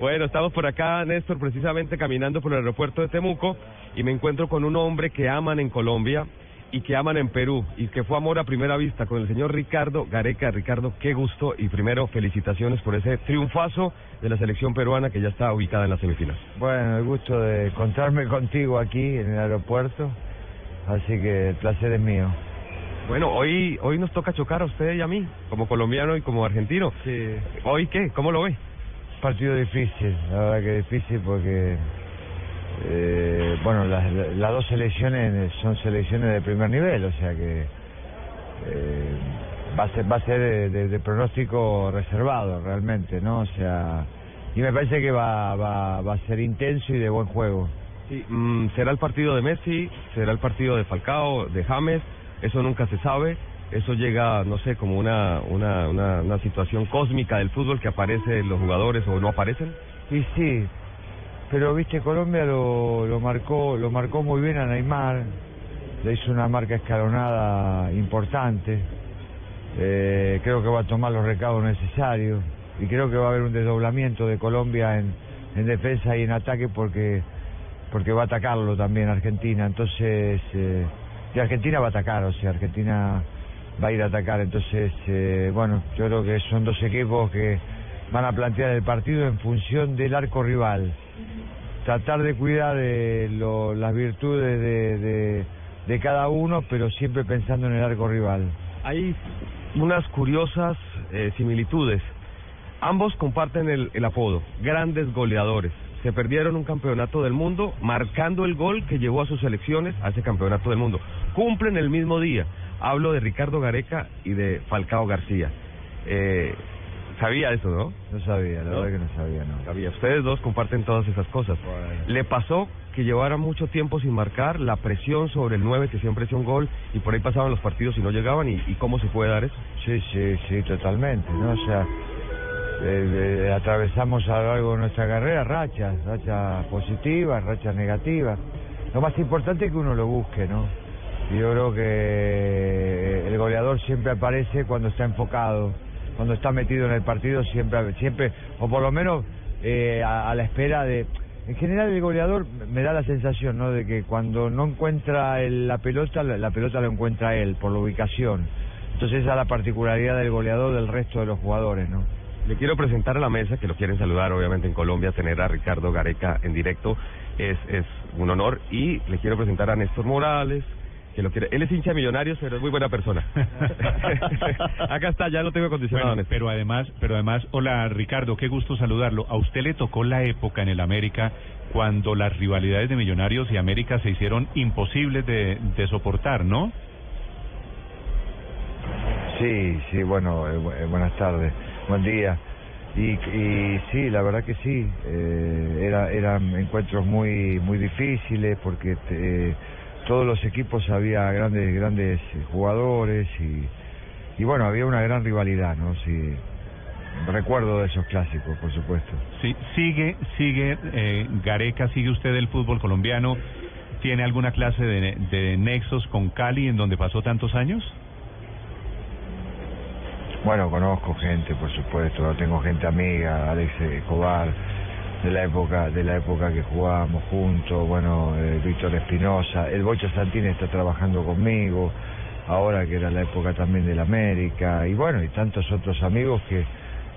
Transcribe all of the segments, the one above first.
Bueno, estamos por acá, Néstor, precisamente caminando por el aeropuerto de Temuco y me encuentro con un hombre que aman en Colombia y que aman en Perú y que fue amor a primera vista con el señor Ricardo Gareca. Ricardo, qué gusto y primero felicitaciones por ese triunfazo de la selección peruana que ya está ubicada en la semifinal. Bueno, el gusto de encontrarme contigo aquí en el aeropuerto, así que el placer es mío. Bueno, hoy hoy nos toca chocar a usted y a mí, como colombiano y como argentino. Sí. ¿Hoy qué? ¿Cómo lo ve? Partido difícil, la verdad que difícil porque, eh, bueno, las, las dos selecciones son selecciones de primer nivel, o sea que eh, va a ser va a ser de, de- pronóstico reservado realmente, ¿no? O sea, y me parece que va, va, va a ser intenso y de buen juego. Sí, mm, será el partido de Messi, será el partido de Falcao, de James, eso nunca se sabe. Eso llega, no sé, como una, una, una, una situación cósmica del fútbol que aparecen los jugadores o no aparecen. Y sí, pero viste Colombia lo, lo marcó lo marcó muy bien a Neymar, le hizo una marca escalonada importante. Eh, creo que va a tomar los recados necesarios y creo que va a haber un desdoblamiento de Colombia en, en defensa y en ataque porque porque va a atacarlo también Argentina. Entonces, eh, y Argentina va a atacar, o sea, Argentina va a ir a atacar. Entonces, eh, bueno, yo creo que son dos equipos que van a plantear el partido en función del arco rival. Tratar de cuidar eh, lo- las virtudes de, de, de cada uno, pero siempre pensando en el arco rival. Hay unas curiosas eh, similitudes. Ambos comparten el, el apodo, grandes goleadores. Se perdieron un campeonato del mundo marcando el gol que llevó a sus selecciones a ese campeonato del mundo. Cumplen el mismo día. Hablo de Ricardo Gareca y de Falcao García. Eh, sabía eso, ¿no? No sabía, la ¿No? verdad que no sabía, no. Sabía. Ustedes dos comparten todas esas cosas. Bueno. ¿Le pasó que llevara mucho tiempo sin marcar, la presión sobre el 9 que siempre hacía un gol y por ahí pasaban los partidos y no llegaban? ¿Y, y cómo se puede dar eso? Sí, sí, sí, totalmente, ¿no? O sea, eh, eh, atravesamos a lo largo de nuestra carrera rachas, rachas positivas, rachas negativas. Lo más importante es que uno lo busque, ¿no? Yo creo que el goleador siempre aparece cuando está enfocado, cuando está metido en el partido, siempre, siempre o por lo menos eh, a, la espera de... En general el goleador me da la sensación, ¿no? De que cuando no encuentra el- la pelota, la, la pelota lo encuentra él por la ubicación. Entonces esa es la particularidad del goleador del resto de los jugadores, ¿no? Le quiero presentar a la mesa, que lo quieren saludar obviamente en Colombia, tener a Ricardo Gareca en directo es, es un honor. Y le quiero presentar a Néstor Morales, que lo quiere. Él es hincha de millonarios, pero es muy buena persona. Acá está, ya lo tengo acondicionado, Bueno, pero además, pero además, hola Ricardo, qué gusto saludarlo. A usted le tocó la época en el América cuando las rivalidades de Millonarios y América se hicieron imposibles de, de soportar, ¿no? Sí, sí, bueno, eh, eh, buenas tardes, buen día. Y, y sí, la verdad que sí, eh, era, eran encuentros muy muy difíciles porque eh, todos los equipos había grandes grandes eh, jugadores y, y bueno, había una gran rivalidad, ¿no? Sí, recuerdo de esos clásicos, por supuesto. Sí, sigue, sigue eh, Gareca, sigue usted el fútbol colombiano. ¿Tiene alguna clase de, de nexos con Cali en donde pasó tantos años? Bueno, conozco gente, por supuesto, tengo gente amiga, Alex Escobar, de la época, de la época que jugábamos juntos, bueno, eh, Víctor Espinosa, el Bocho Santini está trabajando conmigo, ahora que era la época también del América, y bueno, y tantos otros amigos que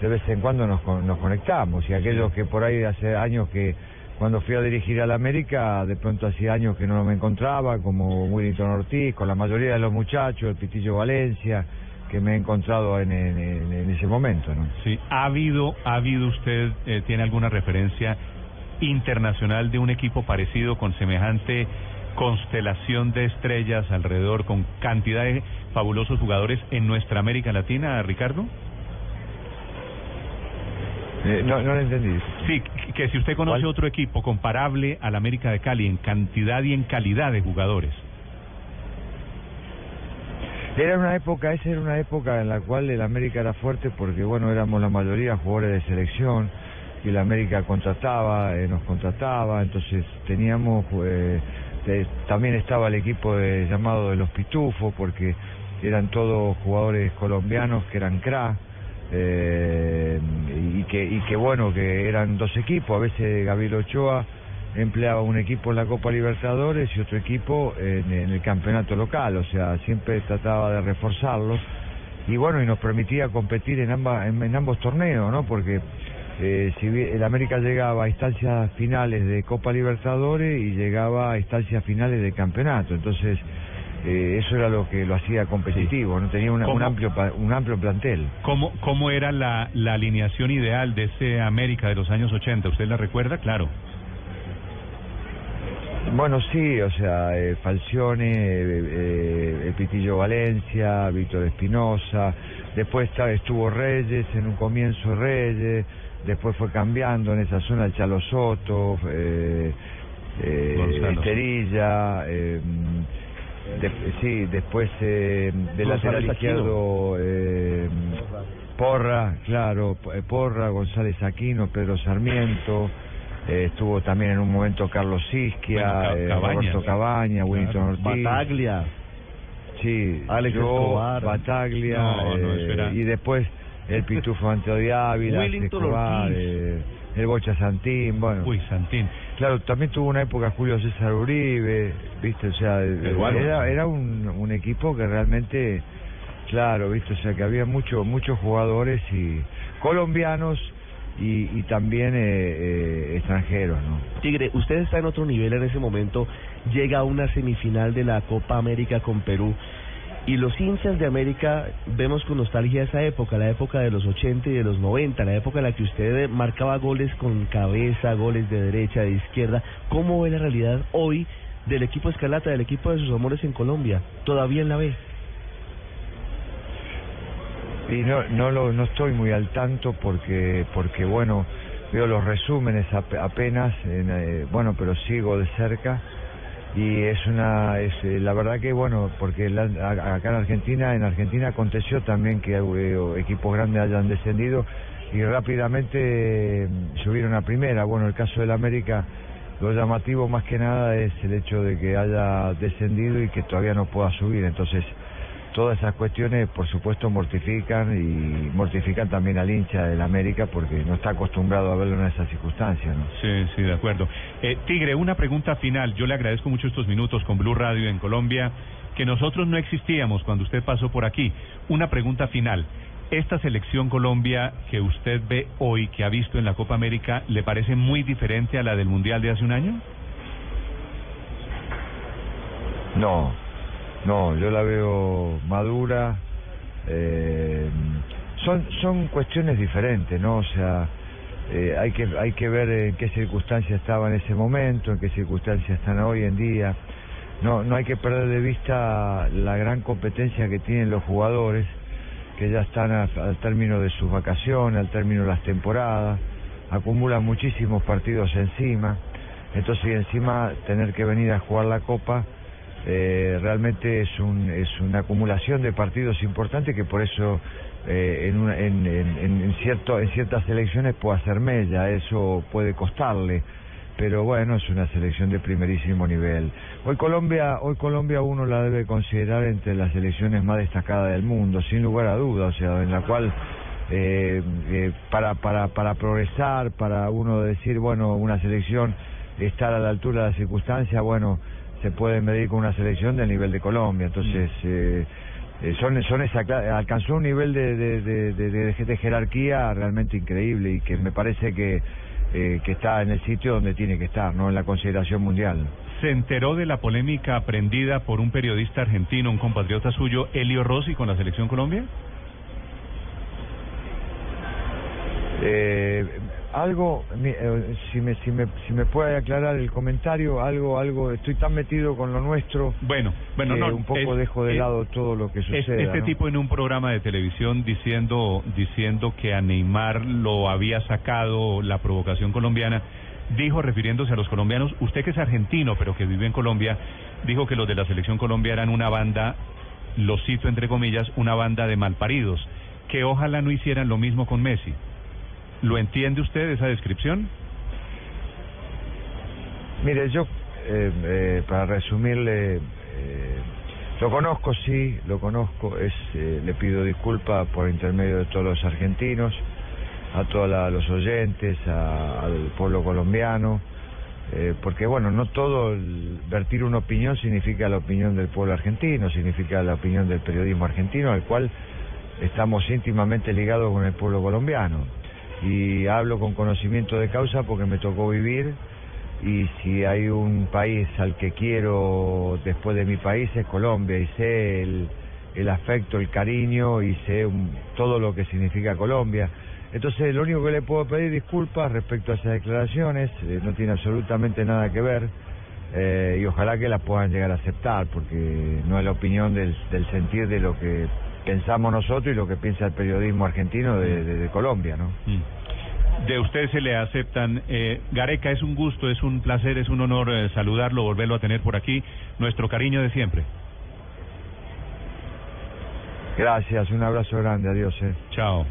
de vez en cuando nos, nos conectamos, y aquellos que por ahí hace años que cuando fui a dirigir al América, de pronto hacía años que no me encontraba, como Willington Ortiz, con la mayoría de los muchachos, el Pitillo Valencia, que me he encontrado en, en- en- en ese momento, ¿no? Sí, ¿ha habido, ha habido usted, eh, tiene alguna referencia internacional de un equipo parecido con semejante constelación de estrellas alrededor, con cantidad de fabulosos jugadores en nuestra América Latina, Ricardo? Eh, no, no lo entendí. Sí, que si usted conoce ¿Cuál? otro equipo comparable al América de Cali en cantidad y en calidad de jugadores. Era una época, esa era una época en la cual el América era fuerte porque, bueno, éramos la mayoría jugadores de selección y el América contrataba, eh, nos contrataba, entonces teníamos, eh, eh, también estaba el equipo de- llamado de los Pitufos porque eran todos jugadores colombianos que eran crack. eh, y que y que bueno que eran dos equipos a veces Gabriel Ochoa empleaba un equipo en la Copa Libertadores y otro equipo en, en el campeonato local, o sea, siempre trataba de reforzarlos y bueno, y nos permitía competir en, ambas, en, en ambos torneos, ¿no? Porque eh, si el América llegaba a instancias finales de Copa Libertadores y llegaba a instancias finales de campeonato, entonces eh, eso era lo que lo hacía competitivo, no tenía una- un amplio un amplio plantel. ¿Cómo, cómo era la, la alineación ideal de ese América de los años 80? ¿Usted la recuerda? Claro. Bueno, sí, o sea, eh, Falcione, eh, eh, Pitillo Valencia, Víctor Espinosa, después estuvo Reyes, en un comienzo Reyes, después fue cambiando en esa zona el Chalo Soto, eh, eh. Esterilla, eh, de- sí, después eh, de lateral izquierdo eh, Porra, claro, Porra, González Aquino, Pedro Sarmiento, eh, estuvo también en un momento Carlos Isquia, Bueno, Ca- eh, Cabañas. Roberto Cabaña, Winston Ortiz. Bataglia. Sí, Alex yo, Escobar. Bataglia, No, no, eso eh, y después el Pitufo Anteo de Ávila, Escobar, eh, el Bocha Santín, bueno. Uy, Santín. Claro, también tuvo una época Julio César Uribe, viste, o sea, eh, era, era un, un equipo que realmente, claro, viste, o sea, que había mucho, muchos jugadores y colombianos y, y también eh, eh, extranjeros, ¿no? Tigre, usted está en otro nivel en ese momento, llega a una semifinal de la Copa América con Perú y los hinchas de América vemos con nostalgia esa época, la época de los 80 y de los 90, la época en la que usted marcaba goles con cabeza, goles de derecha, de izquierda. ¿Cómo ve la realidad hoy del equipo Escalata, del equipo de sus amores en Colombia? ¿Todavía en la B? Y no, no, lo, no estoy muy al tanto porque, porque bueno, veo los resúmenes ap- apenas, en, eh, bueno, pero sigo de cerca y es una, es, eh, la verdad que bueno, porque la- acá en Argentina, en Argentina aconteció también que eh, equipos grandes hayan descendido y rápidamente eh, subieron a primera. Bueno, el caso del América, lo llamativo más que nada es el hecho de que haya descendido y que todavía no pueda subir, entonces todas esas cuestiones por supuesto mortifican y mortifican también al hincha del América porque no está acostumbrado a verlo en esas circunstancias, ¿no? Sí, sí, de acuerdo. Eh, Tigre, una pregunta final. Yo le agradezco mucho estos minutos con Blue Radio en Colombia, que nosotros no existíamos cuando usted pasó por aquí. Una pregunta final. ¿Esta selección Colombia que usted ve hoy, que ha visto en la Copa América, le parece muy diferente a la del Mundial de hace un año? No, no, yo la veo madura. eh, son son cuestiones diferentes, ¿no? O sea, eh, hay que hay que ver en qué circunstancias estaba en ese momento, en qué circunstancias están hoy en día. No no hay que perder de vista la gran competencia que tienen los jugadores, que ya están a- al término de sus vacaciones, al término de las temporadas, acumulan muchísimos partidos encima. Entonces, y encima tener que venir a jugar la Copa eh, realmente es, un, es una acumulación de partidos importantes que por eso eh, en, una- en, en, en- cierto, en ciertas selecciones puede hacer mella, eso puede costarle. Pero bueno, es una selección de primerísimo nivel. Hoy Colombia, hoy Colombia uno la debe considerar entre las selecciones más destacadas del mundo, sin lugar a dudas, o sea, en la cual eh, eh, para, para, para progresar, para uno decir, bueno, una selección estar a la altura de las circunstancias, bueno, se puede medir con una selección del nivel de Colombia. Entonces, eh, eh, son, son esa, alcanzó un nivel de, de, de, de- de- de jerarquía realmente increíble y que me parece que, eh, que está en el sitio donde tiene que estar, no en la consideración mundial. ¿Se enteró de la polémica aprendida por un periodista argentino, un compatriota suyo, Elio Rossi, con la selección Colombia? Eh, algo, eh, si me, si me, si me puede aclarar el comentario, algo, algo, estoy tan metido con lo nuestro Bueno, bueno, que no, un poco es- dejo de es- lado todo lo que sucede. este tipo en un programa de televisión diciendo diciendo que a Neymar lo había sacado la provocación colombiana, dijo refiriéndose a los colombianos, usted que es argentino pero que vive en Colombia, dijo que los de la selección Colombia eran una banda, lo cito entre comillas, una banda de malparidos, que ojalá no hicieran lo mismo con Messi. ¿Lo entiende usted esa descripción? Mire, yo, eh, eh, para resumirle, eh, lo conozco, sí, lo conozco, es, eh, le pido disculpas por intermedio de todos los argentinos, a todos los oyentes, al pueblo colombiano, eh, porque bueno, no todo vertir una opinión significa la opinión del pueblo argentino, significa la opinión del periodismo argentino, al cual estamos íntimamente ligados con el pueblo colombiano. Y hablo con conocimiento de causa porque me tocó vivir y si hay un país al que quiero después de mi país es Colombia y sé el, el afecto, el cariño y sé un- todo lo que significa Colombia. Entonces lo único que le puedo pedir disculpas respecto a esas declaraciones, eh, no tiene absolutamente nada que ver eh, y ojalá que las puedan llegar a aceptar porque no es la opinión del, del sentir de lo que pensamos nosotros y lo que piensa el periodismo argentino de, de- de Colombia, ¿no? Mm. De usted se le aceptan. Eh, Gareca, es un gusto, es un placer, es un honor eh, saludarlo, volverlo a tener por aquí. Nuestro cariño de siempre. Gracias, un abrazo grande, adiós. Eh. Chao.